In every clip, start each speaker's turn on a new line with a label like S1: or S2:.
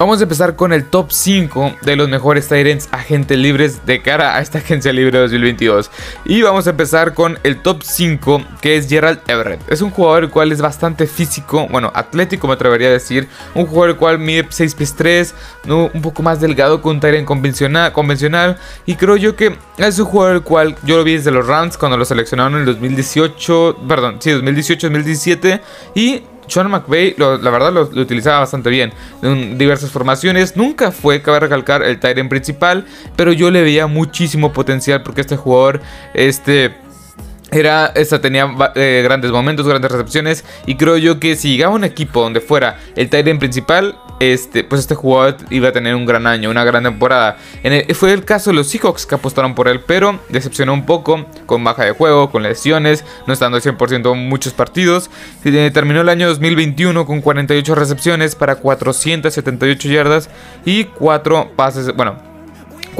S1: Vamos a empezar con el top 5 de los mejores Tyrants agentes libres de cara a esta agencia libre 2022. Y vamos a empezar con el top 5 que es Gerald Everett. Es un jugador el cual es bastante físico, bueno, atlético me atrevería a decir. Un jugador el cual mide 6 pies 3, ¿no? un poco más delgado que un Tyrant convencional, convencional. Y creo yo que es un jugador el cual yo lo vi desde los Rams cuando lo seleccionaron en el 2018, perdón, sí, 2018-2017. Y sean McVay, la verdad, lo, utilizaba bastante bien. En diversas formaciones. Nunca fue, cabe recalcar, el Tyrant principal. Pero yo le veía muchísimo potencial porque este jugador, este era, esta tenía eh, grandes momentos, grandes recepciones. Y creo yo que si llegaba un equipo donde fuera el Titan principal, este, pues este jugador iba a tener un gran año, una gran temporada. fue el caso de los Seahawks que apostaron por él, pero decepcionó un poco con baja de juego, con lesiones, no estando al 100% en muchos partidos. Eh, terminó el año 2021 con 48 recepciones para 478 yardas y 4 pases, bueno,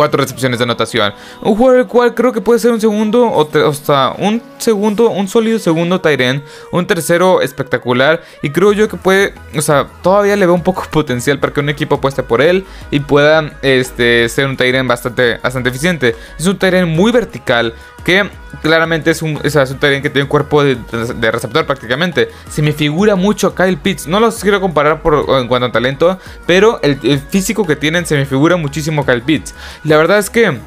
S1: cuatro recepciones de anotación. Un jugador el cual creo que puede ser un segundo o, hasta un segundo, un sólido segundo Tyren, un tercero espectacular y creo yo que puede, o sea, todavía le veo un poco potencial para que un equipo apueste por él y pueda este, ser un Tyren bastante, bastante eficiente. Es un Tyren muy vertical, que claramente es un, es un que tiene un cuerpo de, receptor prácticamente. Se me figura mucho Kyle Pitts. No los quiero comparar por, en cuanto a talento, pero el, el, físico que tienen se me figura muchísimo a Kyle Pitts. la verdad es que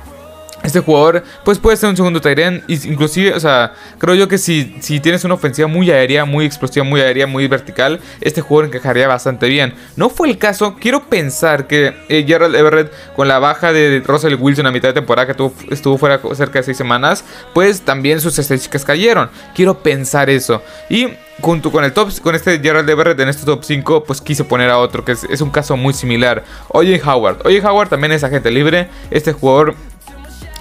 S1: este jugador pues puede ser un segundo Tyrant inclusive, o sea, creo yo que si, si tienes una ofensiva muy aérea, muy explosiva, muy aérea, muy vertical, este jugador encajaría bastante bien. No fue el caso, quiero pensar que eh, Gerald Everett con la baja de Russell Wilson a mitad de temporada que estuvo fuera cerca de 6 semanas, pues también sus estadísticas cayeron. Quiero pensar eso. Y junto con el top, con este Gerald Everett en este top 5, pues quise poner a otro que es, es un caso muy similar. Oye Howard. Oye Howard también es agente libre. Este jugador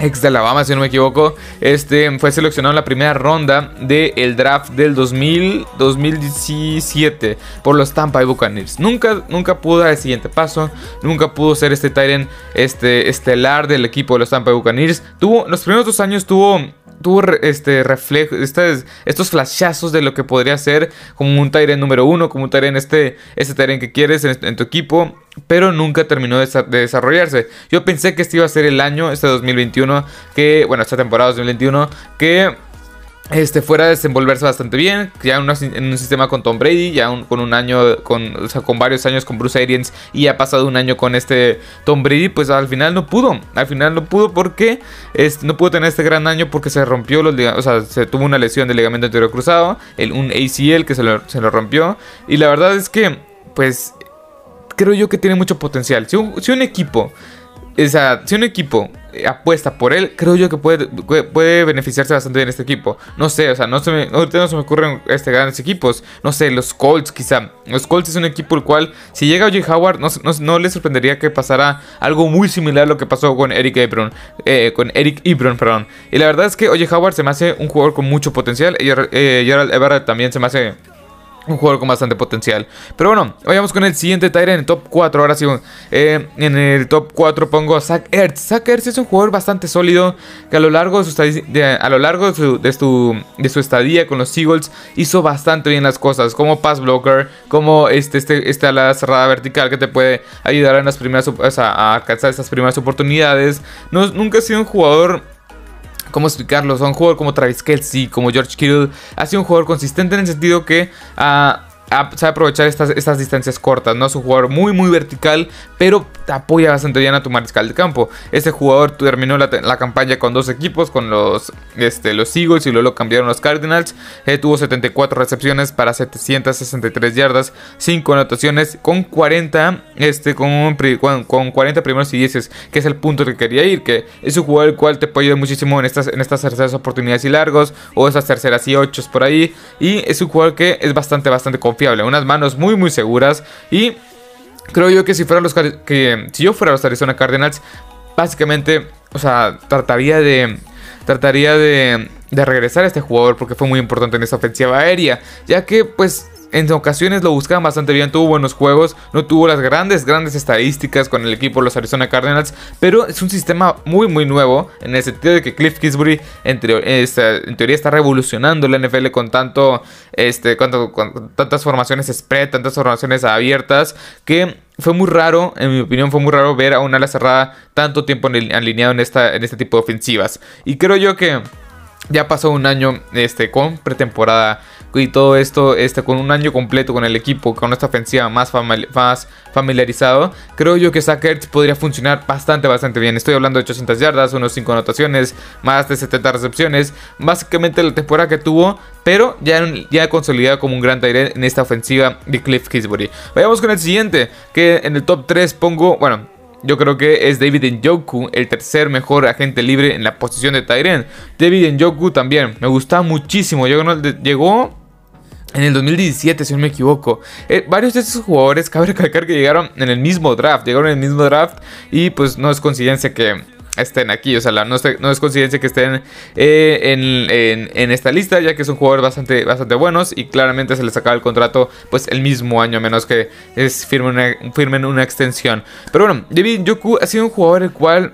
S1: ex de Alabama, si no me equivoco, este fue seleccionado en la primera ronda del draft del 2000, 2017 por los Tampa Bay Buccaneers. Nunca, nunca pudo dar el siguiente paso, nunca pudo ser este Tyrant este, estelar del equipo de los Tampa Bay Buccaneers. Tuvo, los primeros dos años tuvo tuvo este reflejo, estos flashazos de lo que podría ser como un Tyrant número uno, como un Tyrant este, este Tyrant que quieres en, tu equipo, pero nunca terminó de, de, desarrollarse. Yo pensé que este iba a ser el año, este 2021, que, bueno, esta temporada 2021, que este, fuera a desenvolverse bastante bien, ya en, un sistema con Tom Brady, ya con un año, con, con varios años con Bruce Arians y ha pasado un año con este Tom Brady, pues al final no pudo, al final no pudo porque no pudo tener este gran año porque se rompió, los, o sea, se tuvo una lesión del ligamento anterior cruzado, el, un ACL que se lo, se lo rompió y la verdad es que, pues, creo yo que tiene mucho potencial. Si un, si un equipo o sea, si un equipo apuesta por él, creo yo que puede, puede beneficiarse bastante bien este equipo. No sé, o sea, no se me, no se me ocurren este, grandes equipos. No sé, los Colts quizá. Los Colts es un equipo el cual, si llega Oye Howard, no, no, le sorprendería que pasara algo muy similar a lo que pasó con Eric Ebron. Eh, con Eric Ebron, perdón. Y la verdad es que Oye Howard se me hace un jugador con mucho potencial. Y eh, Gerald Everett también se me hace un jugador con bastante potencial. Pero bueno, vayamos con el siguiente Tyrant en el top 4. Ahora sí, eh, en el top 4 pongo a Zach Ertz. Zach Ertz es un jugador bastante sólido que a lo largo de su, a lo largo de su, de, su, estadía con los Eagles hizo bastante bien las cosas. Como pass blocker, como este, este, este ala cerrada vertical que te puede ayudar en las primeras, a alcanzar estas primeras oportunidades. No, nunca ha sido un jugador ¿Cómo explicarlo? Son jugadores como Travis Kelsey, como George Kittle. Ha sido un jugador consistente en el sentido que ha sabe aprovechar estas, estas distancias cortas, ¿no? Es un jugador muy, muy vertical, pero apoya bastante bien a tu mariscal de campo. Este jugador terminó la, campaña con dos equipos, con los, este, los Eagles y luego lo cambiaron los Cardinals. Eh, tuvo 74 recepciones para 763 yardas, 5 anotaciones, con 40, este, con, con, 40 primeros y 10, que es el punto que quería ir, que es un jugador el cual te puede ayudar muchísimo en estas, en estas terceras oportunidades y largos, o esas terceras y 8 por ahí. Y es un jugador que es bastante, bastante confiable unas manos muy muy seguras y creo yo que si fuera los que si yo fuera los Arizona Cardinals, básicamente, o sea, trataría de trataría de, de regresar a este jugador porque fue muy importante en esta ofensiva aérea, ya que pues en ocasiones lo buscaban bastante bien, tuvo buenos juegos, no tuvo las grandes, grandes estadísticas con el equipo de los Arizona Cardinals, pero es un sistema muy, muy nuevo, en el sentido de que Cliff Kingsbury en, teoría está revolucionando la NFL con tanto, este, con, tantas formaciones spread, tantas formaciones abiertas, que fue muy raro, en mi opinión, fue muy raro ver a una ala cerrada tanto tiempo alineado en, esta, en este tipo de ofensivas. Y creo yo que ya pasó un año este, con pretemporada y todo esto este, con un año completo con el equipo, con esta ofensiva más, familiarizado, creo yo que Sackers podría funcionar bastante, bastante bien. Estoy hablando de 800 yardas, unos 5 anotaciones, más de 70 recepciones. Básicamente la temporada que tuvo, pero ya, ya consolidado como un gran Tyrant en esta ofensiva de Cliff Kisbury. Vayamos con el siguiente, que en el top 3 pongo, bueno, yo creo que es David Njoku, el tercer mejor agente libre en la posición de Tyren. David Njoku también, me gusta muchísimo. Llegó en el 2017, si no me equivoco. Eh, varios de estos jugadores, cabe recalcar que llegaron en el mismo draft. Llegaron en el mismo draft y pues no es coincidencia que estén aquí. O sea, no, es, coincidencia que estén eh, en, esta lista, ya que son jugadores bastante, bastante buenos y claramente se les acaba el contrato pues el mismo año, a menos que es, firmen, una, firmen una extensión. Pero bueno, David Yoku ha sido un jugador el cual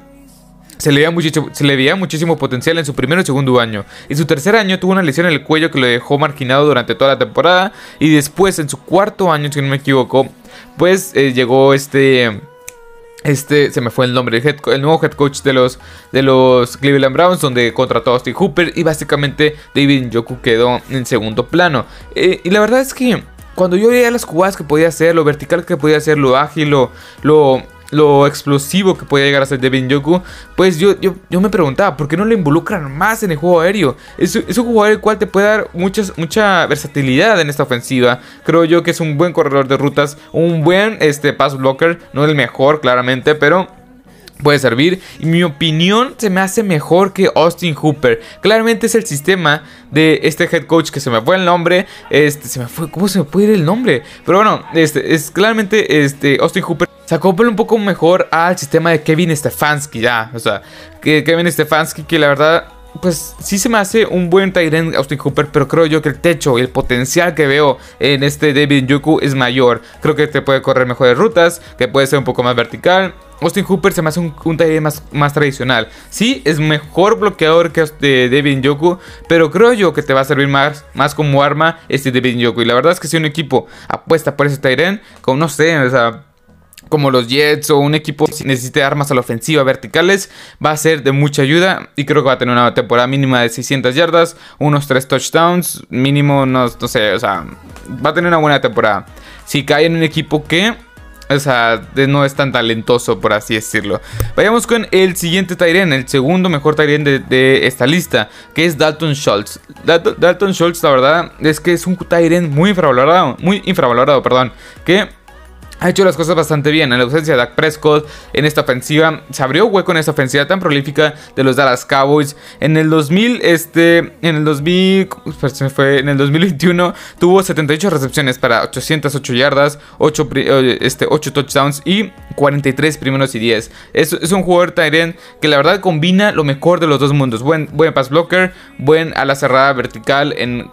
S1: se le, veía se le veía muchísimo potencial en su primer y segundo año. En su tercer año tuvo una lesión en el cuello que lo dejó marginado durante toda la temporada. Y después, en su cuarto año, si no me equivoco, pues eh, llegó este este, se me fue el nombre, el, nuevo head coach de los, de los Cleveland Browns, donde contrató a Austin Hooper y básicamente David Njoku quedó en segundo plano. Eh, y la verdad es que cuando yo veía las jugadas que podía hacer, lo vertical que podía hacer, lo ágil, lo, lo lo explosivo que puede llegar a ser Devin Yoku, pues yo, yo, yo, me preguntaba, ¿por qué no le involucran más en el juego aéreo? Es, es, un jugador el cual te puede dar muchas, mucha versatilidad en esta ofensiva. Creo yo que es un buen corredor de rutas, un buen este, pass blocker, no el mejor claramente, pero puede servir. Y mi opinión se me hace mejor que Austin Hooper. Claramente es el sistema de este head coach que se me fue el nombre. Este, se me fue, ¿cómo se me puede ir el nombre? Pero bueno, este, es claramente este, Austin Hooper se acopla un poco mejor al sistema de Kevin Stefanski ya. O sea, que Kevin Stefanski que la verdad pues sí se me hace un buen Tyrant Austin Cooper, pero creo yo que el techo y el potencial que veo en este David Yoku es mayor. Creo que te puede correr mejores rutas, que puede ser un poco más vertical. Austin Hooper se me hace un, un más, más tradicional. Sí, es mejor bloqueador que este David Yoku, pero creo yo que te va a servir más, más como arma este David Yoku. Y la verdad es que si un equipo apuesta por ese Tyrant, como no sé, o sea como los Jets o un equipo que necesite armas a la ofensiva verticales, va a ser de mucha ayuda y creo que va a tener una temporada mínima de 600 yardas, unos 3 touchdowns, mínimo, no, sé, o sea, va a tener una buena temporada. Si cae en un equipo que, o sea, no es tan talentoso, por así decirlo. Vayamos con el siguiente Tyrion, el segundo mejor Tyrion de, esta lista, que es Dalton Schultz. Dalton, Schultz, la verdad, es que es un Tyrion muy infravalorado, muy infravalorado, perdón, que ha hecho las cosas bastante bien. En la ausencia de Dak Prescott, en esta ofensiva, se abrió hueco en esta ofensiva tan prolífica de los Dallas Cowboys. En el 2000, este, en el 2000, pues fue, en el 2021 tuvo 78 recepciones para 808 yardas, 8, eh, este, 8 touchdowns y 43 primeros y 10. Es, un jugador Tyrant que la verdad combina lo mejor de los dos mundos. Buen, buen pass blocker, buen a la cerrada vertical en,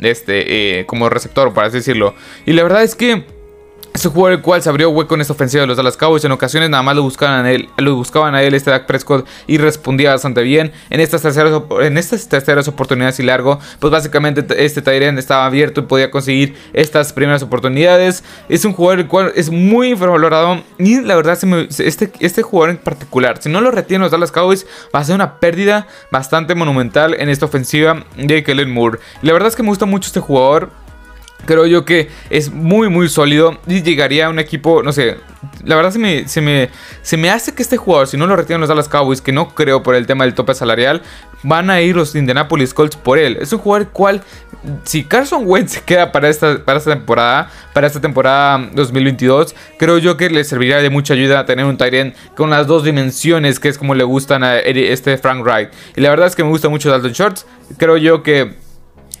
S1: este, eh, como receptor, por así decirlo. Y la verdad es que es un jugador el cual se abrió hueco en esta ofensiva de los Dallas Cowboys. En ocasiones nada más lo buscaban a él, lo buscaban a él este Dak Prescott y respondía bastante bien. En estas terceras, en estas terceras oportunidades y largo, pues básicamente este Tyrion estaba abierto y podía conseguir estas primeras oportunidades. Es un jugador el cual es muy infravalorado y la verdad este, este jugador en particular, si no lo retienen los Dallas Cowboys, va a ser una pérdida bastante monumental en esta ofensiva de Kellen Moore. Y la verdad es que me gusta mucho este jugador. Creo yo que es muy muy sólido y llegaría a un equipo, no sé, la verdad se me, se me, se me hace que este jugador, si no lo retiran los Dallas Cowboys, que no creo por el tema del tope salarial, van a ir los Indianapolis Colts por él. Es un jugador cual, si Carson Wentz se queda para esta, para esta temporada, para esta temporada 2022, creo yo que le serviría de mucha ayuda tener un Tyrant con las dos dimensiones, que es como le gustan a este Frank Wright. Y la verdad es que me gusta mucho Dalton Shorts. Creo yo que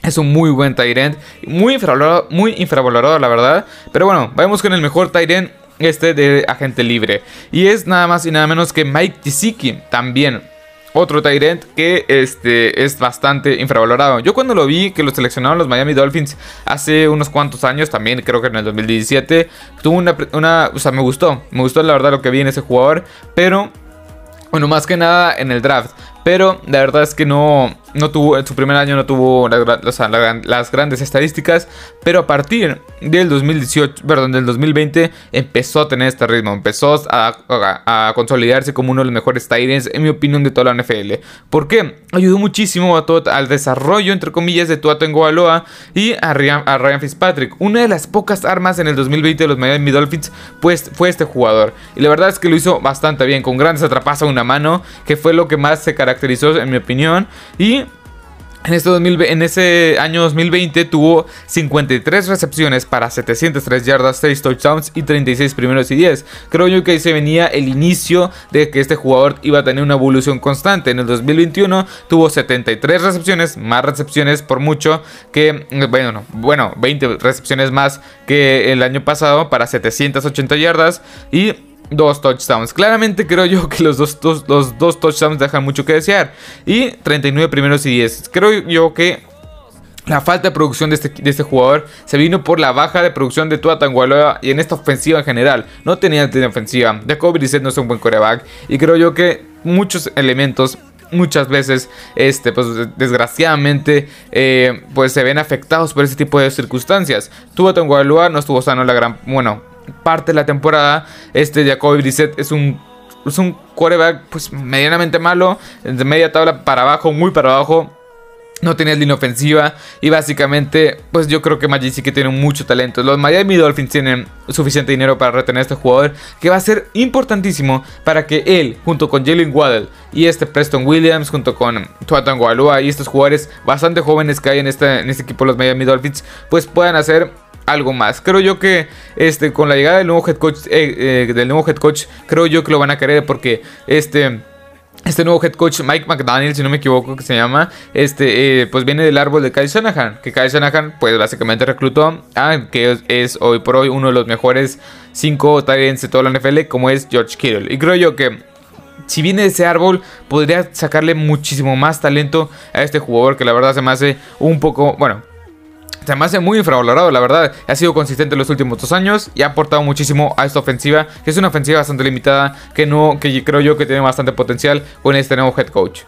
S1: es un muy buen Tyrant. Muy infravalorado, muy infravalorado, la verdad. Pero bueno, vamos con el mejor Tyrant. Este de agente libre. Y es nada más y nada menos que Mike Gesicki. También. otro Tyrant que este, es bastante infravalorado. Yo cuando lo vi que lo seleccionaron los Miami Dolphins hace unos cuantos años, también creo que en el 2017, tuvo una, una, o sea, me gustó, me gustó la verdad lo que vi en ese jugador, pero bueno, más que nada en el draft. Pero la verdad es que no, no tuvo, en su primer año no tuvo las grandes estadísticas. Pero a partir del 2018, perdón, del 2020 empezó a tener este ritmo. Empezó a, consolidarse como uno de los mejores Tyrants, en mi opinión, de toda la NFL. ¿Por qué? Ayudó muchísimo a todo, al desarrollo, entre comillas, de Tua Tagovailoa y a Ryan, a Ryan, Fitzpatrick. Una de las pocas armas en el 2020 de los Miami Dolphins pues, fue este jugador. Y la verdad es que lo hizo bastante bien, con grandes atrapas a una mano, que fue lo que más se caracterizó en mi opinión. Y en, este ese año 2020 tuvo 53 recepciones para 703 yardas, 6 touchdowns y 36 primeros y 10. Creo yo que ahí se venía el inicio de que este jugador iba a tener una evolución constante. En el 2021 tuvo 73 recepciones, más recepciones por mucho que, bueno, bueno 20 recepciones más que el año pasado para 780 yardas y dos touchdowns. Claramente creo yo que los dos, los dos touchdowns dejan mucho que desear. Y 39 primeros y 10. Creo yo que la falta de producción de este, de este, jugador se vino por la baja de producción de Tua Tagovailoa y en esta ofensiva en general. No tenía ofensiva. Jacoby Brissett no es un buen coreback. Y creo yo que muchos elementos muchas veces, este, pues desgraciadamente, eh, pues se ven afectados por ese tipo de circunstancias. Tua Tagovailoa no estuvo sano la gran, bueno, parte de la temporada, este Jacoby Brissett es un, es un quarterback pues medianamente malo, de media tabla para abajo, muy para abajo. No tenía línea ofensiva y básicamente, pues yo creo que Magic sí que tiene mucho talento. Los Miami Dolphins tienen suficiente dinero para retener a este jugador que va a ser importantísimo para que él, junto con Jalen Waddell y este Preston Williams, junto con Tuatan Gualua y estos jugadores bastante jóvenes que hay en este, en este equipo, los Miami Dolphins, pues puedan hacer algo más. Creo yo que este, con la llegada del nuevo head coach, eh, eh, del nuevo head coach, creo yo que lo van a querer porque este... Este nuevo head coach, Mike McDaniel, si no me equivoco, que se llama, este, eh, pues viene del árbol de Kyle Shanahan. Que Kyle Shanahan, pues básicamente reclutó a que es, hoy por hoy uno de los mejores cinco Tyrants de toda la NFL, como es George Kittle. Y creo yo que si viene de ese árbol, podría sacarle muchísimo más talento a este jugador que la verdad se me hace un poco, bueno, se me hace muy infravalorado, la verdad. Ha sido consistente en los últimos dos años y ha aportado muchísimo a esta ofensiva, que es una ofensiva bastante limitada, que no, que creo yo que tiene bastante potencial con este nuevo head coach.